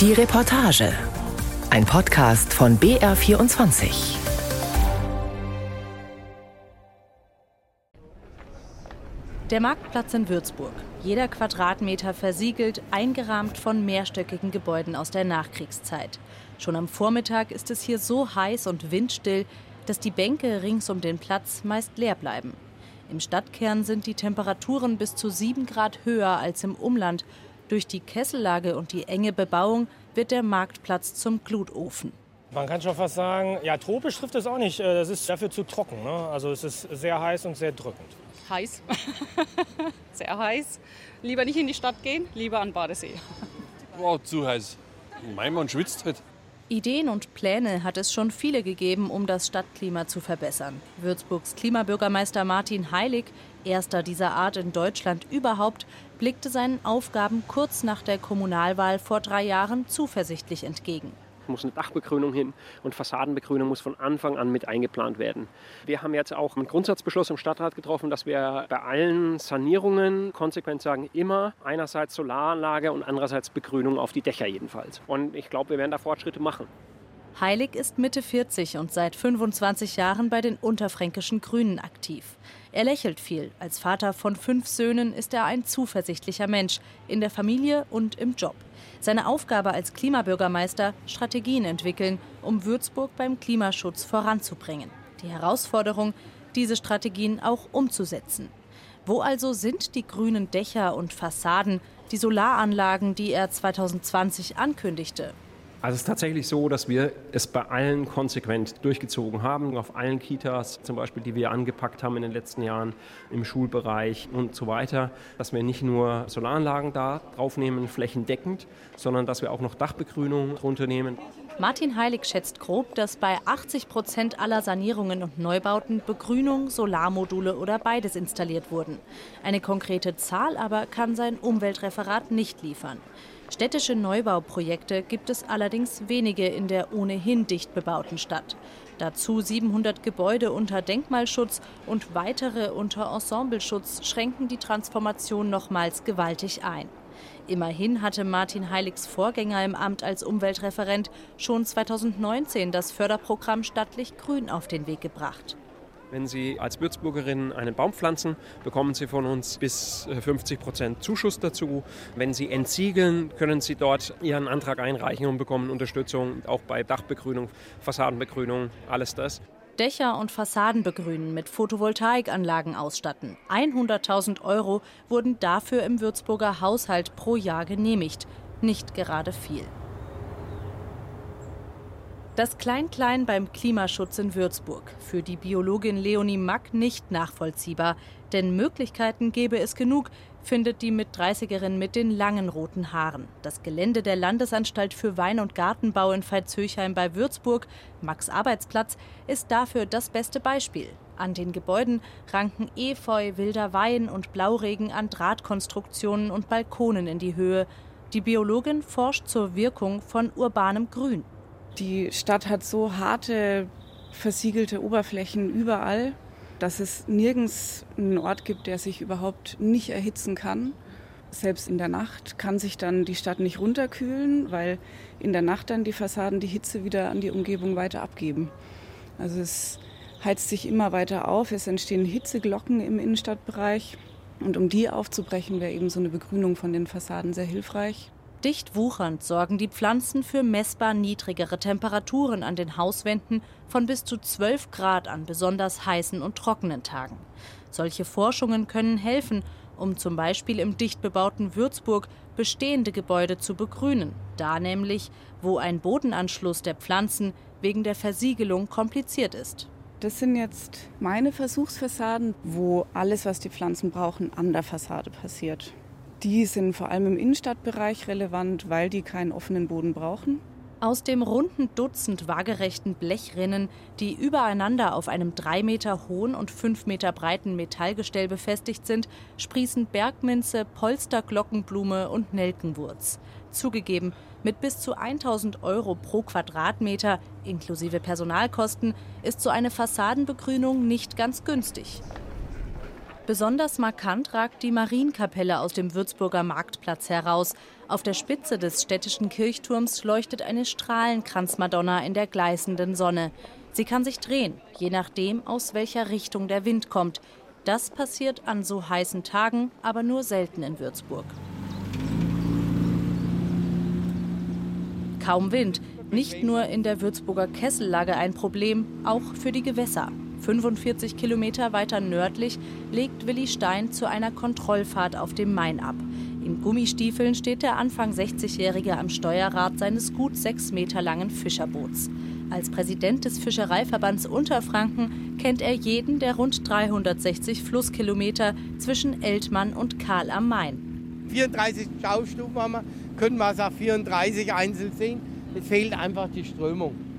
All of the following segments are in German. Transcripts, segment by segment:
Die Reportage. Ein Podcast von BR24. Der Marktplatz in Würzburg. Jeder Quadratmeter versiegelt, eingerahmt von mehrstöckigen Gebäuden aus der Nachkriegszeit. Schon am Vormittag ist es hier so heiß und windstill, dass die Bänke rings um den Platz meist leer bleiben. Im Stadtkern sind die Temperaturen bis zu 7 Grad höher als im Umland durch die Kessellage und die enge Bebauung wird der Marktplatz zum Glutofen. Man kann schon fast sagen, ja, tropisch trifft es auch nicht. Äh, das ist dafür zu trocken. Ne? Also es ist sehr heiß und sehr drückend. Heiß. sehr heiß. Lieber nicht in die Stadt gehen, lieber an Badesee. Wow, zu heiß. Mein Mann schwitzt halt. Ideen und Pläne hat es schon viele gegeben, um das Stadtklima zu verbessern. Würzburgs Klimabürgermeister Martin Heilig, erster dieser Art in Deutschland überhaupt, blickte seinen Aufgaben kurz nach der Kommunalwahl vor drei Jahren zuversichtlich entgegen muss eine Dachbegrünung hin und Fassadenbegrünung muss von Anfang an mit eingeplant werden. Wir haben jetzt auch einen Grundsatzbeschluss im Stadtrat getroffen, dass wir bei allen Sanierungen konsequent sagen, immer einerseits Solaranlage und andererseits Begrünung auf die Dächer jedenfalls. Und ich glaube, wir werden da Fortschritte machen. Heilig ist Mitte 40 und seit 25 Jahren bei den unterfränkischen Grünen aktiv. Er lächelt viel. Als Vater von fünf Söhnen ist er ein zuversichtlicher Mensch, in der Familie und im Job. Seine Aufgabe als Klimabürgermeister, Strategien entwickeln, um Würzburg beim Klimaschutz voranzubringen. Die Herausforderung, diese Strategien auch umzusetzen. Wo also sind die grünen Dächer und Fassaden, die Solaranlagen, die er 2020 ankündigte? Also es ist tatsächlich so, dass wir es bei allen konsequent durchgezogen haben, auf allen Kitas zum Beispiel, die wir angepackt haben in den letzten Jahren im Schulbereich und so weiter, dass wir nicht nur Solaranlagen da draufnehmen, flächendeckend, sondern dass wir auch noch Dachbegrünung drunter nehmen. Martin Heilig schätzt grob, dass bei 80 Prozent aller Sanierungen und Neubauten Begrünung, Solarmodule oder beides installiert wurden. Eine konkrete Zahl aber kann sein Umweltreferat nicht liefern. Städtische Neubauprojekte gibt es allerdings wenige in der ohnehin dicht bebauten Stadt. Dazu 700 Gebäude unter Denkmalschutz und weitere unter Ensembleschutz schränken die Transformation nochmals gewaltig ein. Immerhin hatte Martin Heiligs Vorgänger im Amt als Umweltreferent schon 2019 das Förderprogramm Stattlich Grün auf den Weg gebracht. Wenn Sie als Würzburgerin einen Baum pflanzen, bekommen Sie von uns bis 50 äh, Prozent Zuschuss dazu. Wenn Sie entsiegeln, können Sie dort Ihren Antrag einreichen und bekommen Unterstützung auch bei Dachbegrünung, Fassadenbegrünung, alles das. Dächer und Fassaden begrünen, mit Photovoltaikanlagen ausstatten. 100.000 Euro wurden dafür im Würzburger Haushalt pro Jahr genehmigt. Nicht gerade viel. Das Klein-Klein beim Klimaschutz in Würzburg. Für die Biologin Leonie Mack nicht nachvollziehbar. Denn Möglichkeiten gäbe es genug, findet die Mit-30erin mit den langen roten Haaren. Das Gelände der Landesanstalt für Wein- und Gartenbau in Veitshöchheim bei Würzburg, Max Arbeitsplatz, ist dafür das beste Beispiel. An den Gebäuden ranken Efeu, wilder Wein und Blauregen an Drahtkonstruktionen und Balkonen in die Höhe. Die Biologin forscht zur Wirkung von urbanem Grün. Die Stadt hat so harte, versiegelte Oberflächen überall, dass es nirgends einen Ort gibt, der sich überhaupt nicht erhitzen kann. Selbst in der Nacht kann sich dann die Stadt nicht runterkühlen, weil in der Nacht dann die Fassaden die Hitze wieder an die Umgebung weiter abgeben. Also es heizt sich immer weiter auf, es entstehen Hitzeglocken im Innenstadtbereich. Und um die aufzubrechen, wäre eben so eine Begrünung von den Fassaden sehr hilfreich. Dicht wuchernd sorgen die Pflanzen für messbar niedrigere Temperaturen an den Hauswänden von bis zu 12 Grad an besonders heißen und trockenen Tagen. Solche Forschungen können helfen, um zum Beispiel im dicht bebauten Würzburg bestehende Gebäude zu begrünen, da nämlich, wo ein Bodenanschluss der Pflanzen wegen der Versiegelung kompliziert ist. Das sind jetzt meine Versuchsfassaden, wo alles, was die Pflanzen brauchen, an der Fassade passiert. Die sind vor allem im Innenstadtbereich relevant, weil die keinen offenen Boden brauchen. Aus dem runden Dutzend waagerechten Blechrinnen, die übereinander auf einem drei Meter hohen und fünf Meter breiten Metallgestell befestigt sind, sprießen Bergminze, Polsterglockenblume und Nelkenwurz. Zugegeben, mit bis zu 1000 Euro pro Quadratmeter inklusive Personalkosten ist so eine Fassadenbegrünung nicht ganz günstig. Besonders markant ragt die Marienkapelle aus dem Würzburger Marktplatz heraus. Auf der Spitze des städtischen Kirchturms leuchtet eine Strahlenkranzmadonna in der gleißenden Sonne. Sie kann sich drehen, je nachdem, aus welcher Richtung der Wind kommt. Das passiert an so heißen Tagen, aber nur selten in Würzburg. Kaum Wind, nicht nur in der Würzburger Kessellage ein Problem, auch für die Gewässer. 45 Kilometer weiter nördlich legt Willi Stein zu einer Kontrollfahrt auf dem Main ab. In Gummistiefeln steht der Anfang 60-Jährige am Steuerrad seines gut sechs Meter langen Fischerboots. Als Präsident des Fischereiverbands Unterfranken kennt er jeden der rund 360 Flusskilometer zwischen Eltmann und Karl am Main. 34 Schaustufen haben wir, können wir es auch 34 einzeln sehen. Es fehlt einfach die Strömung.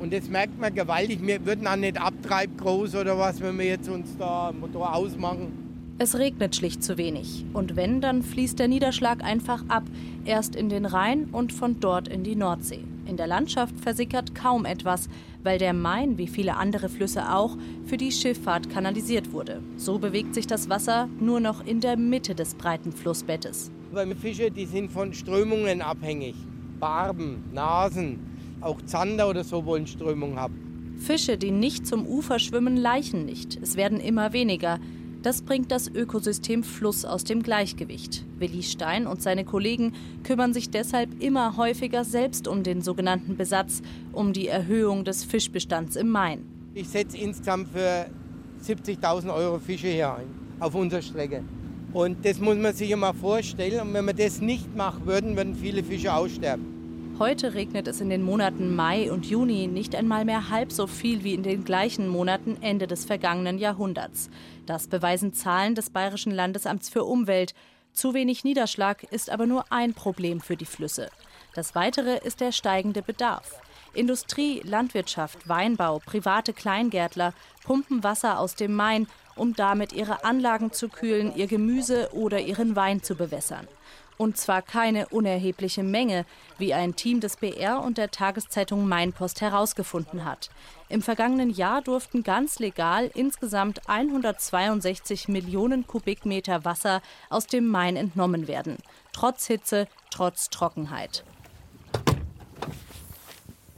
Und das merkt man gewaltig. Wir würden auch nicht abtreibt groß oder was, wenn wir jetzt uns da Motor ausmachen. Es regnet schlicht zu wenig. Und wenn, dann fließt der Niederschlag einfach ab. Erst in den Rhein und von dort in die Nordsee. In der Landschaft versickert kaum etwas, weil der Main, wie viele andere Flüsse auch, für die Schifffahrt kanalisiert wurde. So bewegt sich das Wasser nur noch in der Mitte des breiten Flussbettes. Weil Fische, die sind von Strömungen abhängig. Barben, Nasen, auch Zander oder so wollen Strömung haben. Fische, die nicht zum Ufer schwimmen, leichen nicht. Es werden immer weniger. Das bringt das Ökosystem Fluss aus dem Gleichgewicht. Willi Stein und seine Kollegen kümmern sich deshalb immer häufiger selbst um den sogenannten Besatz, um die Erhöhung des Fischbestands im Main. Ich setze insgesamt für 70.000 Euro Fische hier ein, auf unserer Strecke. Und das muss man sich immer vorstellen. Und wenn wir das nicht machen würden, würden viele Fische aussterben. Heute regnet es in den Monaten Mai und Juni nicht einmal mehr halb so viel wie in den gleichen Monaten Ende des vergangenen Jahrhunderts. Das beweisen Zahlen des Bayerischen Landesamts für Umwelt. Zu wenig Niederschlag ist aber nur ein Problem für die Flüsse. Das weitere ist der steigende Bedarf. Industrie, Landwirtschaft, Weinbau, private Kleingärtler pumpen Wasser aus dem Main, um damit ihre Anlagen zu kühlen, ihr Gemüse oder ihren Wein zu bewässern. Und zwar keine unerhebliche Menge, wie ein Team des BR und der Tageszeitung Mainpost herausgefunden hat. Im vergangenen Jahr durften ganz legal insgesamt 162 Millionen Kubikmeter Wasser aus dem Main entnommen werden. Trotz Hitze, trotz Trockenheit.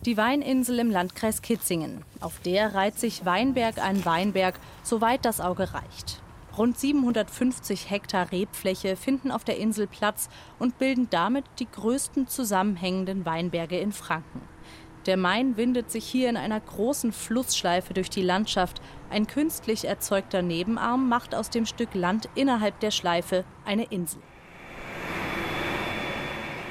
Die Weininsel im Landkreis Kitzingen. Auf der reiht sich Weinberg an Weinberg, soweit das Auge reicht. Rund 750 Hektar Rebfläche finden auf der Insel Platz und bilden damit die größten zusammenhängenden Weinberge in Franken. Der Main windet sich hier in einer großen Flussschleife durch die Landschaft. Ein künstlich erzeugter Nebenarm macht aus dem Stück Land innerhalb der Schleife eine Insel.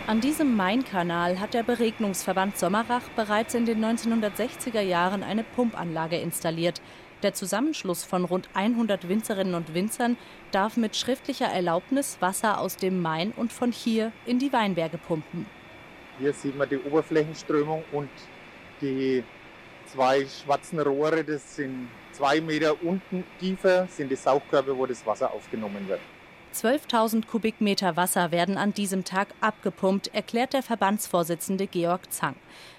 An diesem Mainkanal hat der Beregnungsverband Sommerach bereits in den 1960er Jahren eine Pumpanlage installiert. Der Zusammenschluss von rund 100 Winzerinnen und Winzern darf mit schriftlicher Erlaubnis Wasser aus dem Main und von hier in die Weinberge pumpen. Hier sieht man die Oberflächenströmung und die zwei schwarzen Rohre, das sind zwei Meter unten tiefer, sind die Saugkörper, wo das Wasser aufgenommen wird. 12.000 Kubikmeter Wasser werden an diesem Tag abgepumpt, erklärt der Verbandsvorsitzende Georg Zang.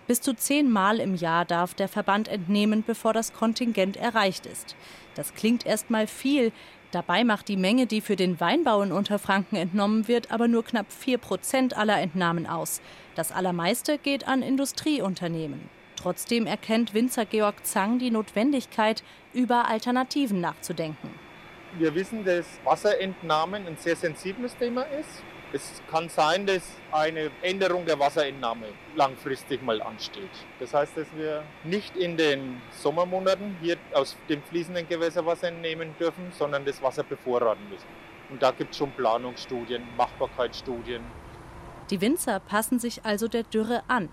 Bis zu zehnmal im Jahr darf der Verband entnehmen, bevor das Kontingent erreicht ist. Das klingt erstmal viel. Dabei macht die Menge, die für den Weinbau in Unterfranken entnommen wird, aber nur knapp vier Prozent aller Entnahmen aus. Das allermeiste geht an Industrieunternehmen. Trotzdem erkennt Winzer Georg Zang die Notwendigkeit, über Alternativen nachzudenken. Wir wissen, dass Wasserentnahmen ein sehr sensibles Thema ist. Es kann sein, dass eine Änderung der Wasserentnahme langfristig mal ansteht. Das heißt, dass wir nicht in den Sommermonaten hier aus dem fließenden Gewässerwasser entnehmen dürfen, sondern das Wasser bevorraten müssen. Und da gibt es schon Planungsstudien, Machbarkeitsstudien. Die Winzer passen sich also der Dürre an,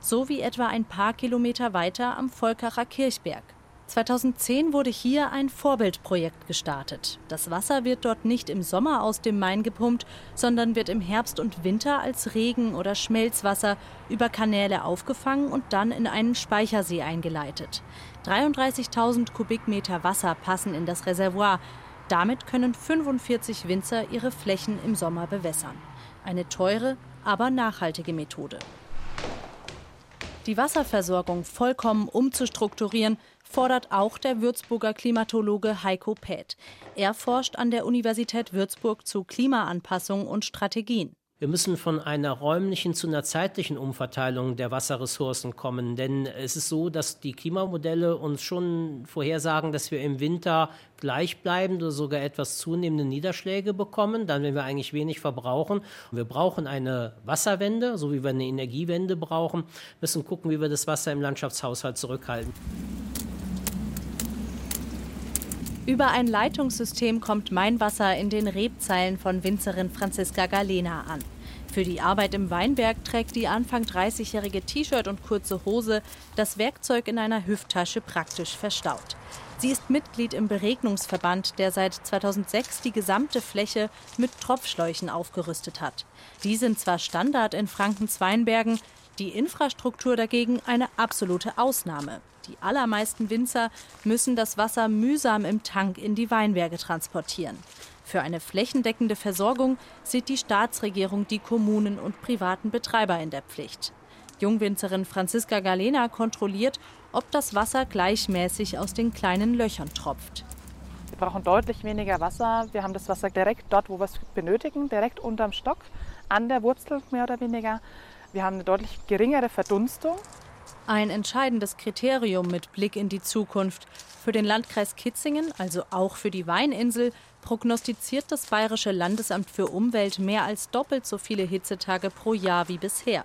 so wie etwa ein paar Kilometer weiter am Volkacher Kirchberg. 2010 wurde hier ein Vorbildprojekt gestartet. Das Wasser wird dort nicht im Sommer aus dem Main gepumpt, sondern wird im Herbst und Winter als Regen- oder Schmelzwasser über Kanäle aufgefangen und dann in einen Speichersee eingeleitet. 33.000 Kubikmeter Wasser passen in das Reservoir. Damit können 45 Winzer ihre Flächen im Sommer bewässern. Eine teure, aber nachhaltige Methode. Die Wasserversorgung vollkommen umzustrukturieren, fordert auch der Würzburger Klimatologe Heiko Päth. Er forscht an der Universität Würzburg zu Klimaanpassung und Strategien. Wir müssen von einer räumlichen zu einer zeitlichen Umverteilung der Wasserressourcen kommen, denn es ist so, dass die Klimamodelle uns schon vorhersagen, dass wir im Winter gleichbleibend oder sogar etwas zunehmende Niederschläge bekommen, dann wenn wir eigentlich wenig verbrauchen. Wir brauchen eine Wasserwende, so wie wir eine Energiewende brauchen, müssen gucken, wie wir das Wasser im Landschaftshaushalt zurückhalten. Über ein Leitungssystem kommt Mainwasser in den Rebzeilen von Winzerin Franziska Galena an. Für die Arbeit im Weinberg trägt die Anfang 30-jährige T-Shirt und kurze Hose, das Werkzeug in einer Hüfttasche praktisch verstaut. Sie ist Mitglied im Beregnungsverband, der seit 2006 die gesamte Fläche mit Tropfschläuchen aufgerüstet hat. Die sind zwar Standard in Frankens Weinbergen, die Infrastruktur dagegen eine absolute Ausnahme. Die allermeisten Winzer müssen das Wasser mühsam im Tank in die Weinberge transportieren. Für eine flächendeckende Versorgung sieht die Staatsregierung die Kommunen und privaten Betreiber in der Pflicht. Jungwinzerin Franziska Galena kontrolliert, ob das Wasser gleichmäßig aus den kleinen Löchern tropft. Wir brauchen deutlich weniger Wasser. Wir haben das Wasser direkt dort, wo wir es benötigen, direkt unterm Stock, an der Wurzel mehr oder weniger. Wir haben eine deutlich geringere Verdunstung. Ein entscheidendes Kriterium mit Blick in die Zukunft. Für den Landkreis Kitzingen, also auch für die Weininsel, prognostiziert das Bayerische Landesamt für Umwelt mehr als doppelt so viele Hitzetage pro Jahr wie bisher.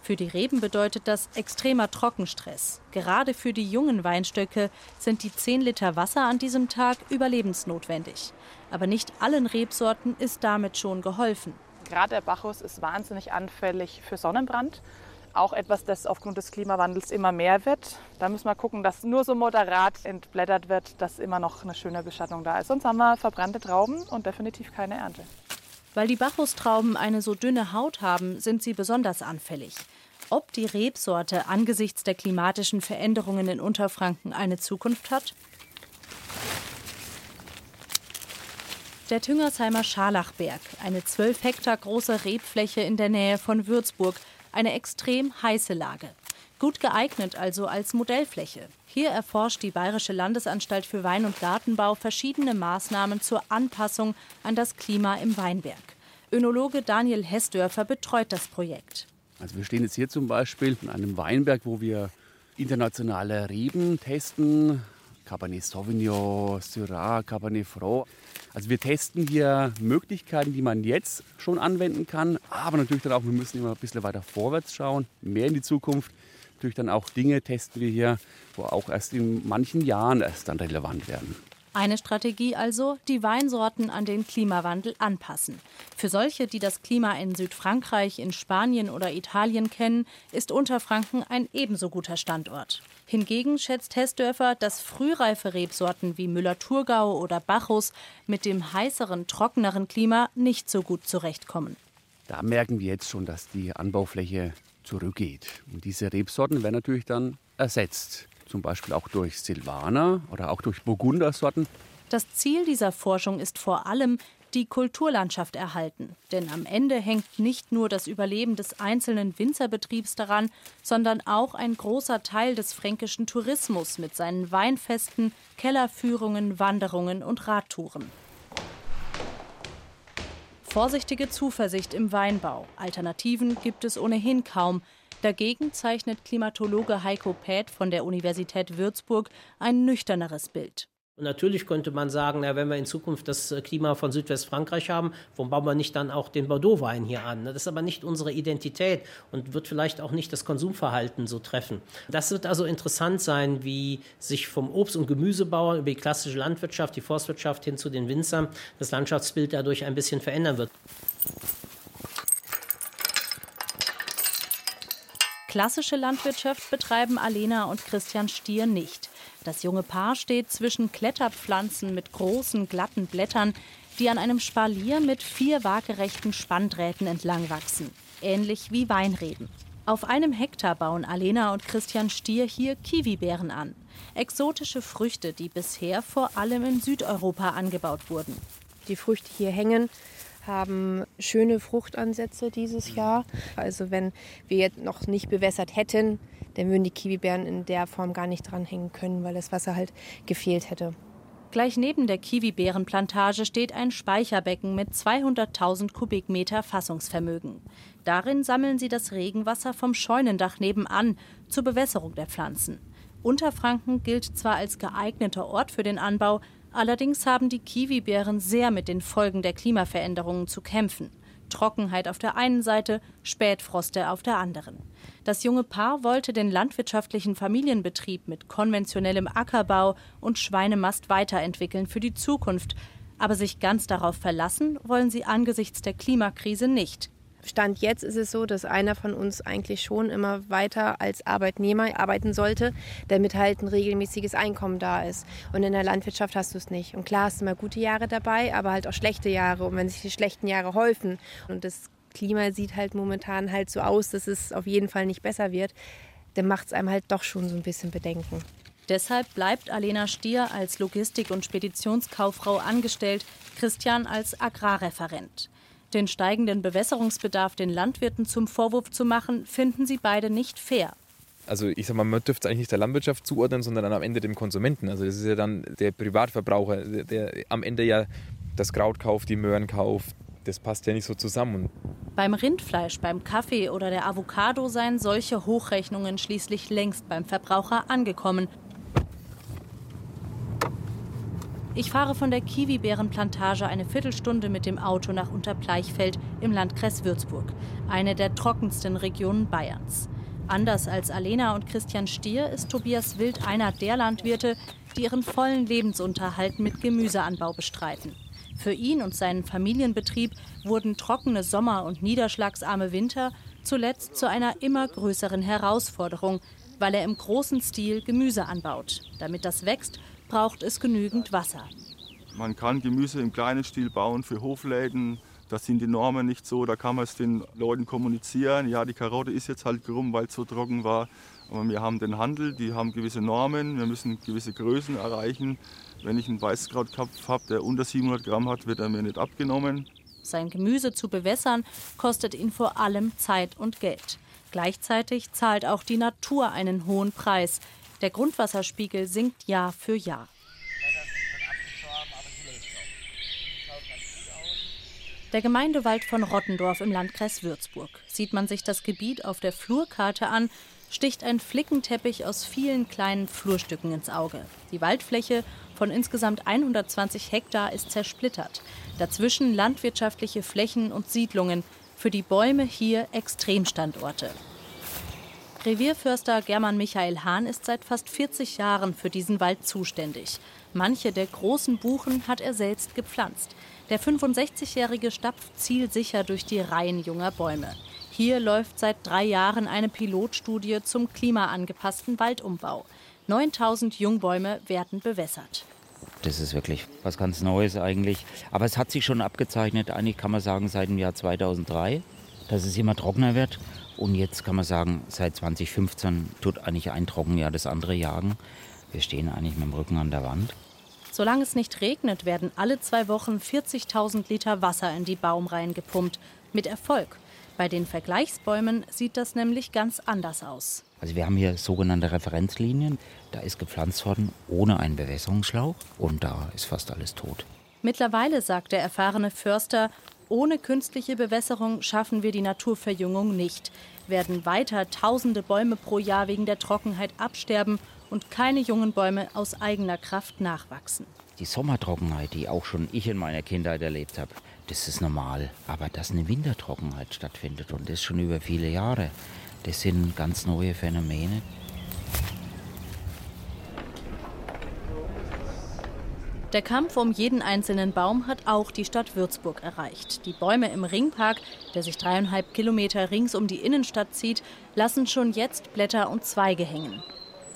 Für die Reben bedeutet das extremer Trockenstress. Gerade für die jungen Weinstöcke sind die 10 Liter Wasser an diesem Tag überlebensnotwendig. Aber nicht allen Rebsorten ist damit schon geholfen. Gerade der Bacchus ist wahnsinnig anfällig für Sonnenbrand. Auch etwas, das aufgrund des Klimawandels immer mehr wird. Da müssen wir gucken, dass nur so moderat entblättert wird, dass immer noch eine schöne Beschattung da ist. Sonst haben wir verbrannte Trauben und definitiv keine Ernte. Weil die Bacchustrauben eine so dünne Haut haben, sind sie besonders anfällig. Ob die Rebsorte angesichts der klimatischen Veränderungen in Unterfranken eine Zukunft hat? Der Tüngersheimer Scharlachberg, eine 12 Hektar große Rebfläche in der Nähe von Würzburg, eine extrem heiße Lage. Gut geeignet also als Modellfläche. Hier erforscht die Bayerische Landesanstalt für Wein- und Gartenbau verschiedene Maßnahmen zur Anpassung an das Klima im Weinberg. Önologe Daniel Hessdörfer betreut das Projekt. Also wir stehen jetzt hier zum Beispiel in einem Weinberg, wo wir internationale Reben testen. Cabernet Sauvignon, Syrah, Cabernet Franc. Also wir testen hier Möglichkeiten, die man jetzt schon anwenden kann, aber natürlich dann auch, wir müssen immer ein bisschen weiter vorwärts schauen, mehr in die Zukunft. Natürlich dann auch Dinge testen wir hier, wo auch erst in manchen Jahren erst dann relevant werden. Eine Strategie also, die Weinsorten an den Klimawandel anpassen. Für solche, die das Klima in Südfrankreich, in Spanien oder Italien kennen, ist Unterfranken ein ebenso guter Standort. Hingegen schätzt Hessdörfer, dass frühreife Rebsorten wie Müller-Thurgau oder Bacchus mit dem heißeren, trockeneren Klima nicht so gut zurechtkommen. Da merken wir jetzt schon, dass die Anbaufläche zurückgeht. Und diese Rebsorten werden natürlich dann ersetzt zum Beispiel auch durch Silvaner oder auch durch Burgundersorten. Das Ziel dieser Forschung ist vor allem, die Kulturlandschaft erhalten. Denn am Ende hängt nicht nur das Überleben des einzelnen Winzerbetriebs daran, sondern auch ein großer Teil des fränkischen Tourismus mit seinen Weinfesten, Kellerführungen, Wanderungen und Radtouren. Vorsichtige Zuversicht im Weinbau. Alternativen gibt es ohnehin kaum. Dagegen zeichnet Klimatologe Heiko Päth von der Universität Würzburg ein nüchterneres Bild. Und natürlich könnte man sagen, na, wenn wir in Zukunft das äh, Klima von Südwestfrankreich haben, warum bauen wir nicht dann auch den Bordeaux-Wein hier an? Das ist aber nicht unsere Identität und wird vielleicht auch nicht das Konsumverhalten so treffen. Das wird also interessant sein, wie sich vom Obst- und Gemüsebauern über die klassische Landwirtschaft, die Forstwirtschaft hin zu den Winzern das Landschaftsbild dadurch ein bisschen verändern wird. Klassische Landwirtschaft betreiben Alena und Christian Stier nicht. Das junge Paar steht zwischen Kletterpflanzen mit großen, glatten Blättern, die an einem Spalier mit vier waagerechten Spanndrähten entlang wachsen, ähnlich wie Weinreben. Auf einem Hektar bauen Alena und Christian Stier hier Kiwibeeren an. Exotische Früchte, die bisher vor allem in Südeuropa angebaut wurden. Die Früchte hier hängen haben schöne Fruchtansätze dieses Jahr. Also wenn wir jetzt noch nicht bewässert hätten, dann würden die Kiwibeeren in der Form gar nicht dranhängen können, weil das Wasser halt gefehlt hätte. Gleich neben der Kiwi-Beerenplantage steht ein Speicherbecken mit 200.000 Kubikmeter Fassungsvermögen. Darin sammeln sie das Regenwasser vom Scheunendach nebenan zur Bewässerung der Pflanzen. Unterfranken gilt zwar als geeigneter Ort für den Anbau, allerdings haben die Kiwibeeren sehr mit den Folgen der Klimaveränderungen zu kämpfen. Trockenheit auf der einen Seite, Spätfroste auf der anderen. Das junge Paar wollte den landwirtschaftlichen Familienbetrieb mit konventionellem Ackerbau und Schweinemast weiterentwickeln für die Zukunft. Aber sich ganz darauf verlassen wollen sie angesichts der Klimakrise nicht. Stand jetzt ist es so, dass einer von uns eigentlich schon immer weiter als Arbeitnehmer arbeiten sollte, damit halt ein regelmäßiges Einkommen da ist. Und in der Landwirtschaft hast du es nicht. Und klar hast du mal gute Jahre dabei, aber halt auch schlechte Jahre. Und wenn sich die schlechten Jahre häufen und das Klima sieht halt momentan halt so aus, dass es auf jeden Fall nicht besser wird, dann macht es einem halt doch schon so ein bisschen Bedenken. Deshalb bleibt Alena Stier als Logistik- und Speditionskauffrau angestellt, Christian als Agrarreferent. Den steigenden Bewässerungsbedarf den Landwirten zum Vorwurf zu machen, finden sie beide nicht fair. Also ich sag mal, man dürfte es eigentlich nicht der Landwirtschaft zuordnen, sondern dann am Ende dem Konsumenten. Also das ist ja dann der Privatverbraucher, der, der am Ende ja das Kraut kauft, die Möhren kauft. Das passt ja nicht so zusammen. Beim Rindfleisch, beim Kaffee oder der Avocado seien solche Hochrechnungen schließlich längst beim Verbraucher angekommen. Ich fahre von der Kiwibeerenplantage eine Viertelstunde mit dem Auto nach Unterbleichfeld im Landkreis Würzburg, eine der trockensten Regionen Bayerns. Anders als Alena und Christian Stier ist Tobias Wild einer der Landwirte, die ihren vollen Lebensunterhalt mit Gemüseanbau bestreiten. Für ihn und seinen Familienbetrieb wurden trockene Sommer und niederschlagsarme Winter zuletzt zu einer immer größeren Herausforderung, weil er im großen Stil Gemüse anbaut. Damit das wächst, braucht es genügend Wasser. Man kann Gemüse im kleinen Stil bauen für Hofläden. Da sind die Normen nicht so, da kann man es den Leuten kommunizieren. Ja, die Karotte ist jetzt halt krumm, weil es so trocken war. Aber wir haben den Handel, die haben gewisse Normen, wir müssen gewisse Größen erreichen. Wenn ich einen Weißkrautkopf habe, der unter 700 Gramm hat, wird er mir nicht abgenommen. Sein Gemüse zu bewässern, kostet ihn vor allem Zeit und Geld. Gleichzeitig zahlt auch die Natur einen hohen Preis. Der Grundwasserspiegel sinkt Jahr für Jahr. Der Gemeindewald von Rottendorf im Landkreis Würzburg. Sieht man sich das Gebiet auf der Flurkarte an, sticht ein Flickenteppich aus vielen kleinen Flurstücken ins Auge. Die Waldfläche von insgesamt 120 Hektar ist zersplittert. Dazwischen landwirtschaftliche Flächen und Siedlungen. Für die Bäume hier Extremstandorte. Revierförster German Michael Hahn ist seit fast 40 Jahren für diesen Wald zuständig. Manche der großen Buchen hat er selbst gepflanzt. Der 65-Jährige stapft zielsicher durch die Reihen junger Bäume. Hier läuft seit drei Jahren eine Pilotstudie zum klimaangepassten Waldumbau. 9000 Jungbäume werden bewässert. Das ist wirklich was ganz Neues eigentlich. Aber es hat sich schon abgezeichnet, eigentlich kann man sagen, seit dem Jahr 2003, dass es immer trockener wird. Und jetzt kann man sagen, seit 2015 tut eigentlich ein Trockenjahr das andere jagen. Wir stehen eigentlich mit dem Rücken an der Wand. Solange es nicht regnet, werden alle zwei Wochen 40.000 Liter Wasser in die Baumreihen gepumpt. Mit Erfolg. Bei den Vergleichsbäumen sieht das nämlich ganz anders aus. Also wir haben hier sogenannte Referenzlinien. Da ist gepflanzt worden ohne einen Bewässerungsschlauch und da ist fast alles tot. Mittlerweile sagt der erfahrene Förster, ohne künstliche Bewässerung schaffen wir die Naturverjüngung nicht. Werden weiter tausende Bäume pro Jahr wegen der Trockenheit absterben und keine jungen Bäume aus eigener Kraft nachwachsen. Die Sommertrockenheit, die auch schon ich in meiner Kindheit erlebt habe, das ist normal. Aber dass eine Wintertrockenheit stattfindet und das schon über viele Jahre, das sind ganz neue Phänomene. Der Kampf um jeden einzelnen Baum hat auch die Stadt Würzburg erreicht. Die Bäume im Ringpark, der sich dreieinhalb Kilometer rings um die Innenstadt zieht, lassen schon jetzt Blätter und Zweige hängen.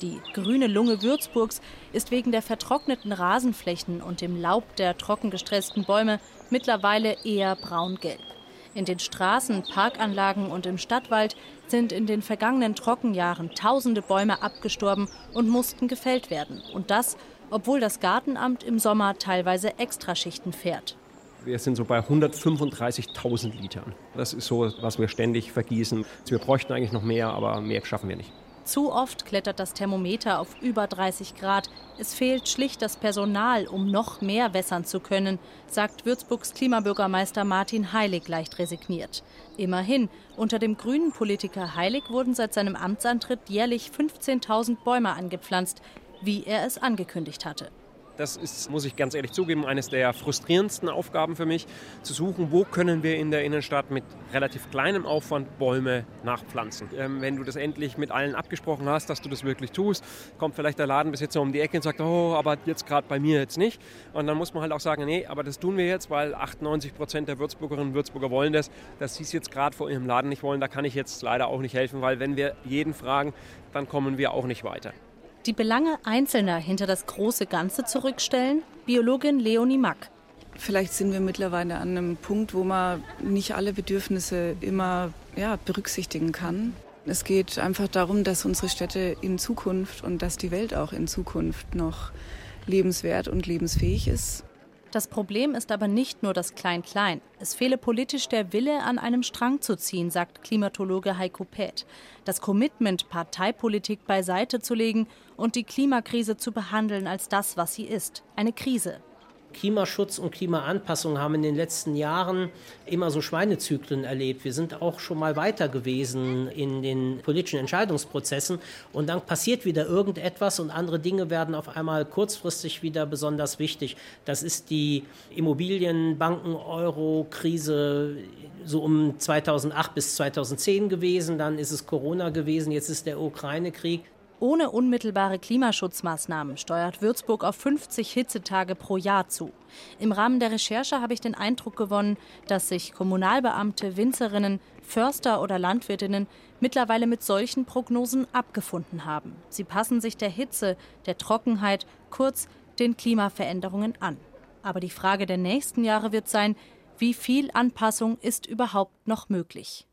Die grüne Lunge Würzburgs ist wegen der vertrockneten Rasenflächen und dem Laub der trockengestressten Bäume mittlerweile eher braun-gelb. In den Straßen, Parkanlagen und im Stadtwald sind in den vergangenen Trockenjahren tausende Bäume abgestorben und mussten gefällt werden. Und das, obwohl das Gartenamt im Sommer teilweise Extraschichten fährt. Wir sind so bei 135.000 Litern. Das ist so, was wir ständig vergießen. Wir bräuchten eigentlich noch mehr, aber mehr schaffen wir nicht. Zu oft klettert das Thermometer auf über 30 Grad. Es fehlt schlicht das Personal, um noch mehr wässern zu können, sagt Würzburgs Klimabürgermeister Martin Heilig leicht resigniert. Immerhin, unter dem grünen Politiker Heilig wurden seit seinem Amtsantritt jährlich 15.000 Bäume angepflanzt, wie er es angekündigt hatte. Das ist, muss ich ganz ehrlich zugeben, eines der frustrierendsten Aufgaben für mich, zu suchen, wo können wir in der Innenstadt mit relativ kleinem Aufwand Bäume nachpflanzen. Ähm, wenn du das endlich mit allen abgesprochen hast, dass du das wirklich tust, kommt vielleicht der Ladenbesitzer um die Ecke und sagt, oh, aber jetzt gerade bei mir jetzt nicht. Und dann muss man halt auch sagen, nee, aber das tun wir jetzt, weil 98 Prozent der Würzburgerinnen und Würzburger wollen das. Dass sie es jetzt gerade vor ihrem Laden nicht wollen, da kann ich jetzt leider auch nicht helfen, weil wenn wir jeden fragen, dann kommen wir auch nicht weiter. Die Belange Einzelner hinter das große Ganze zurückstellen? Biologin Leonie Mack. Vielleicht sind wir mittlerweile an einem Punkt, wo man nicht alle Bedürfnisse immer ja, berücksichtigen kann. Es geht einfach darum, dass unsere Städte in Zukunft und dass die Welt auch in Zukunft noch lebenswert und lebensfähig ist. Das Problem ist aber nicht nur das Klein-Klein. Es fehle politisch der Wille, an einem Strang zu ziehen, sagt Klimatologe Heiko Päth. Das Commitment, Parteipolitik beiseite zu legen und die Klimakrise zu behandeln als das, was sie ist, eine Krise. Klimaschutz und Klimaanpassung haben in den letzten Jahren immer so Schweinezyklen erlebt. Wir sind auch schon mal weiter gewesen in den politischen Entscheidungsprozessen und dann passiert wieder irgendetwas und andere Dinge werden auf einmal kurzfristig wieder besonders wichtig. Das ist die Immobilienbanken-Euro-Krise so um 2008 bis 2010 gewesen, dann ist es Corona gewesen, jetzt ist der Ukraine-Krieg. Ohne unmittelbare Klimaschutzmaßnahmen steuert Würzburg auf 50 Hitzetage pro Jahr zu. Im Rahmen der Recherche habe ich den Eindruck gewonnen, dass sich Kommunalbeamte, Winzerinnen, Förster oder Landwirtinnen mittlerweile mit solchen Prognosen abgefunden haben. Sie passen sich der Hitze, der Trockenheit, kurz den Klimaveränderungen an. Aber die Frage der nächsten Jahre wird sein, wie viel Anpassung ist überhaupt noch möglich?